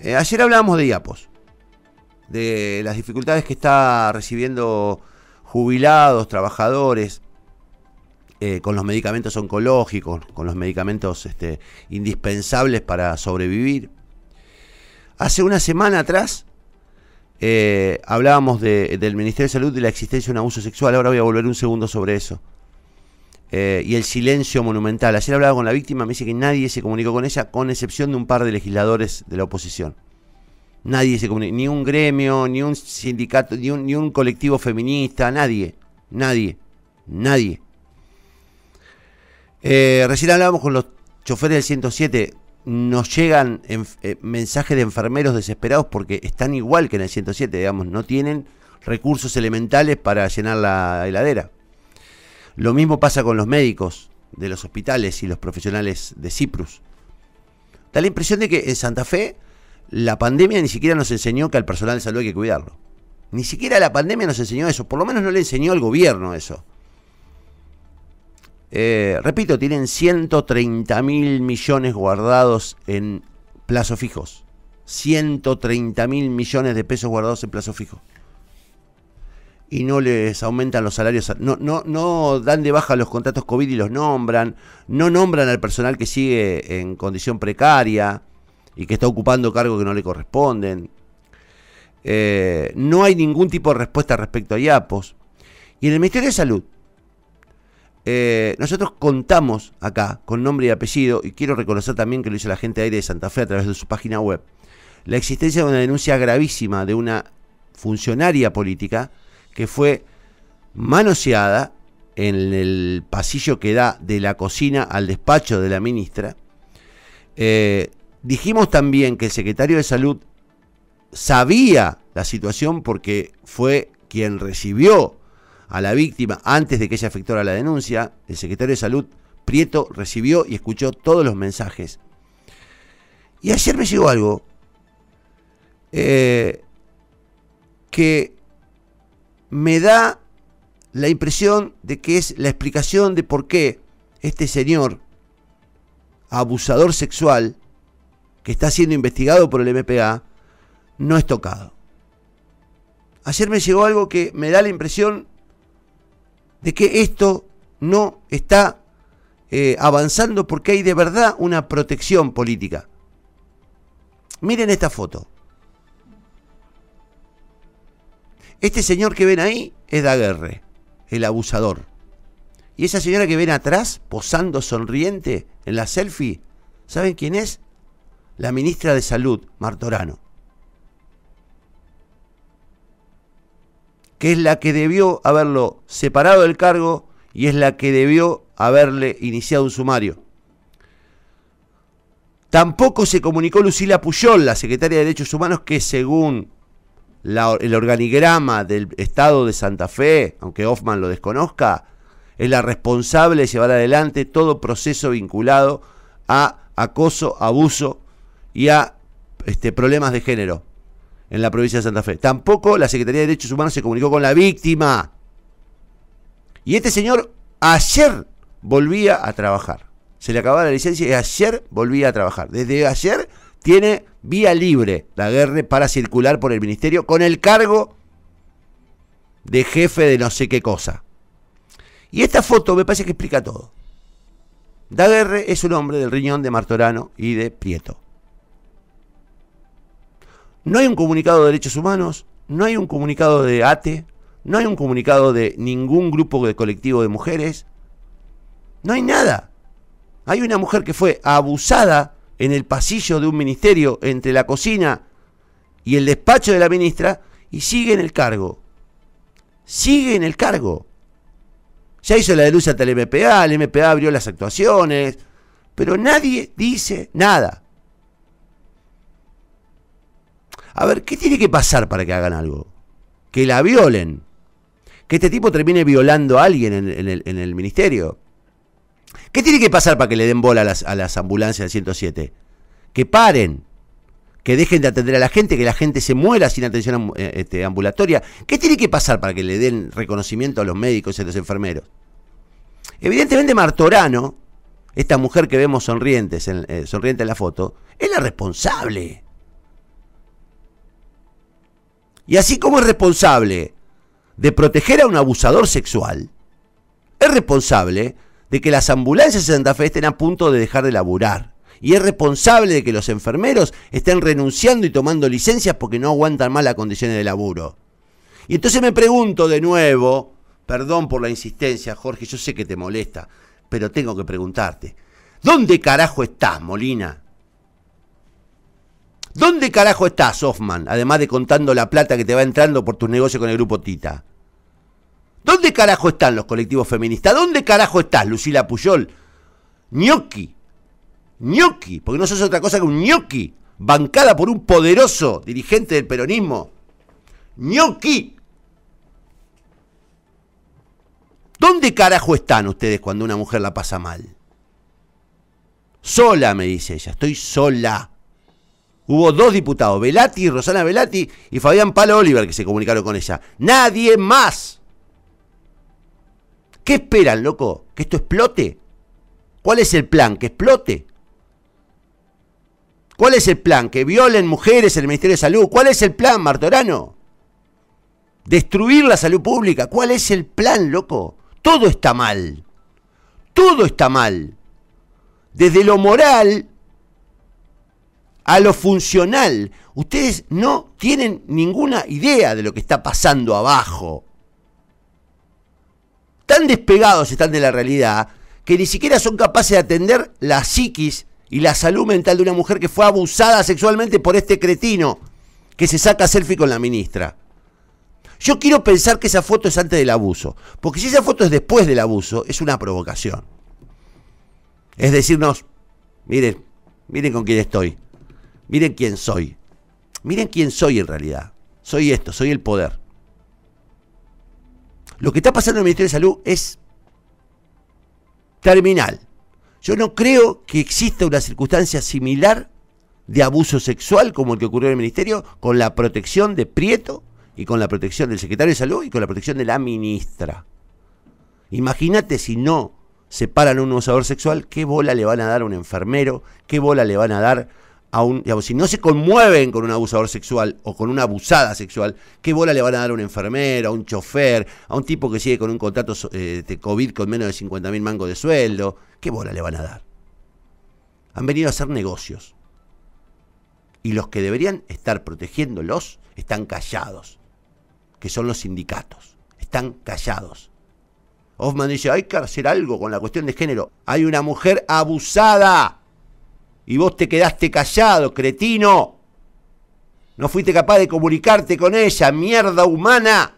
Eh, ayer hablábamos de IAPOS, de las dificultades que está recibiendo jubilados, trabajadores, eh, con los medicamentos oncológicos, con los medicamentos este, indispensables para sobrevivir. Hace una semana atrás eh, hablábamos del Ministerio de Salud y la existencia de un abuso sexual, ahora voy a volver un segundo sobre eso. Eh, y el silencio monumental. Ayer hablaba con la víctima, me dice que nadie se comunicó con ella, con excepción de un par de legisladores de la oposición. Nadie se comunicó, ni un gremio, ni un sindicato, ni un, colectivo feminista, nadie, nadie, nadie. Eh, recién hablábamos con los choferes del 107, nos llegan eh, mensajes de enfermeros desesperados porque están igual que en el 107, digamos, no tienen recursos elementales para llenar la heladera. Lo mismo pasa con los médicos de los hospitales y los profesionales de Ciprus. Da la impresión de que en Santa Fe la pandemia ni siquiera nos enseñó que al personal de salud hay que cuidarlo. Ni siquiera la pandemia nos enseñó eso, por lo menos no le enseñó al gobierno eso. Eh, repito, tienen 130 mil millones guardados en plazos fijos. 130 mil millones de pesos guardados en plazo fijo y no les aumentan los salarios, no, no, no dan de baja los contratos COVID y los nombran, no nombran al personal que sigue en condición precaria y que está ocupando cargos que no le corresponden. Eh, no hay ningún tipo de respuesta respecto a IAPOS. Y en el Ministerio de Salud, eh, nosotros contamos acá con nombre y apellido, y quiero reconocer también que lo hizo la gente de aire de Santa Fe a través de su página web, la existencia de una denuncia gravísima de una funcionaria política que fue manoseada en el pasillo que da de la cocina al despacho de la ministra. Eh, dijimos también que el secretario de salud sabía la situación porque fue quien recibió a la víctima antes de que ella efectuara la denuncia. El secretario de salud, Prieto, recibió y escuchó todos los mensajes. Y ayer me llegó algo eh, que me da la impresión de que es la explicación de por qué este señor abusador sexual que está siendo investigado por el MPA no es tocado. Ayer me llegó algo que me da la impresión de que esto no está eh, avanzando porque hay de verdad una protección política. Miren esta foto. Este señor que ven ahí es Daguerre, el abusador. Y esa señora que ven atrás, posando sonriente en la selfie, ¿saben quién es? La ministra de Salud, Martorano. Que es la que debió haberlo separado del cargo y es la que debió haberle iniciado un sumario. Tampoco se comunicó Lucila Puyol, la secretaria de Derechos Humanos, que según el organigrama del Estado de Santa Fe, aunque Hoffman lo desconozca, es la responsable de llevar adelante todo proceso vinculado a acoso, abuso y a este, problemas de género en la provincia de Santa Fe. Tampoco la Secretaría de Derechos Humanos se comunicó con la víctima. Y este señor ayer volvía a trabajar. Se le acababa la licencia y ayer volvía a trabajar. Desde ayer tiene vía libre la guerra para circular por el ministerio con el cargo de jefe de no sé qué cosa. Y esta foto me parece que explica todo. Daguerre es un hombre del riñón de Martorano y de Prieto. No hay un comunicado de derechos humanos, no hay un comunicado de ATE, no hay un comunicado de ningún grupo de colectivo de mujeres. No hay nada. Hay una mujer que fue abusada en el pasillo de un ministerio entre la cocina y el despacho de la ministra y sigue en el cargo. Sigue en el cargo. Ya hizo la denuncia ante el MPA, el MPA abrió las actuaciones, pero nadie dice nada. A ver, ¿qué tiene que pasar para que hagan algo? Que la violen. Que este tipo termine violando a alguien en, el, en el ministerio. ¿Qué tiene que pasar para que le den bola a las, ambulancias del 107? Que paren, que dejen de atender a la gente, que la gente se muera sin atención eh, este, ambulatoria. ¿Qué tiene que pasar para que le den reconocimiento a los médicos y a los enfermeros? Evidentemente Martorano, esta mujer que vemos sonrientes en, eh, sonriente en la foto, es la responsable. Y así como es responsable de proteger a un abusador sexual, es responsable de que las ambulancias de Santa Fe estén a punto de dejar de laburar. Y es responsable de que los enfermeros estén renunciando y tomando licencias porque no aguantan más las condiciones de laburo. Y entonces me pregunto de nuevo, perdón por la insistencia, Jorge, yo sé que te molesta, pero tengo que preguntarte, ¿dónde carajo estás, Molina? ¿Dónde carajo estás, Hoffman? Además de contando la plata que te va entrando por tus negocios con el grupo Tita. ¿Dónde carajo están los colectivos feministas? ¿Dónde carajo estás, Lucila Puyol? Gnocchi. Gnocchi, porque no sos otra cosa que un gnocchi, bancada por un poderoso dirigente del peronismo. Gnocchi. ¿Dónde carajo están ustedes cuando una mujer la pasa mal? Sola, me dice ella, estoy sola. Hubo dos diputados, Velati, Rosana Velati y Fabián Palo Oliver, que se comunicaron con ella. Nadie más. ¿Qué esperan, loco? ¿Que esto explote? ¿Cuál es el plan? ¿Que explote? ¿Cuál es el plan? ¿Que violen mujeres en el Ministerio de Salud? ¿Cuál es el plan, Martorano? ¿Destruir la salud pública? ¿Cuál es el plan, loco? Todo está mal. Todo está mal. Desde lo moral a lo funcional. Ustedes no tienen ninguna idea de lo que está pasando abajo tan despegados están de la realidad que ni siquiera son capaces de atender la psiquis y la salud mental de una mujer que fue abusada sexualmente por este cretino que se saca selfie con la ministra. Yo quiero pensar que esa foto es antes del abuso, porque si esa foto es después del abuso, es una provocación. Es decirnos, miren, miren con quién estoy, miren quién soy, miren quién soy en realidad. Soy esto, soy el poder. Lo que está pasando en el Ministerio de Salud es terminal. Yo no creo que exista una circunstancia similar de abuso sexual como el que ocurrió en el Ministerio con la protección de Prieto y con la protección del secretario de Salud y con la protección de la ministra. Imagínate si no separan un abusador sexual, qué bola le van a dar a un enfermero, qué bola le van a dar si no se conmueven con un abusador sexual o con una abusada sexual, ¿qué bola le van a dar a un enfermero, a un chofer, a un tipo que sigue con un contrato eh, de COVID con menos de 50 mil mangos de sueldo? ¿Qué bola le van a dar? Han venido a hacer negocios. Y los que deberían estar protegiéndolos están callados, que son los sindicatos. Están callados. Hoffman dice, hay que hacer algo con la cuestión de género. Hay una mujer abusada y vos te quedaste callado, cretino. No fuiste capaz de comunicarte con ella, mierda humana.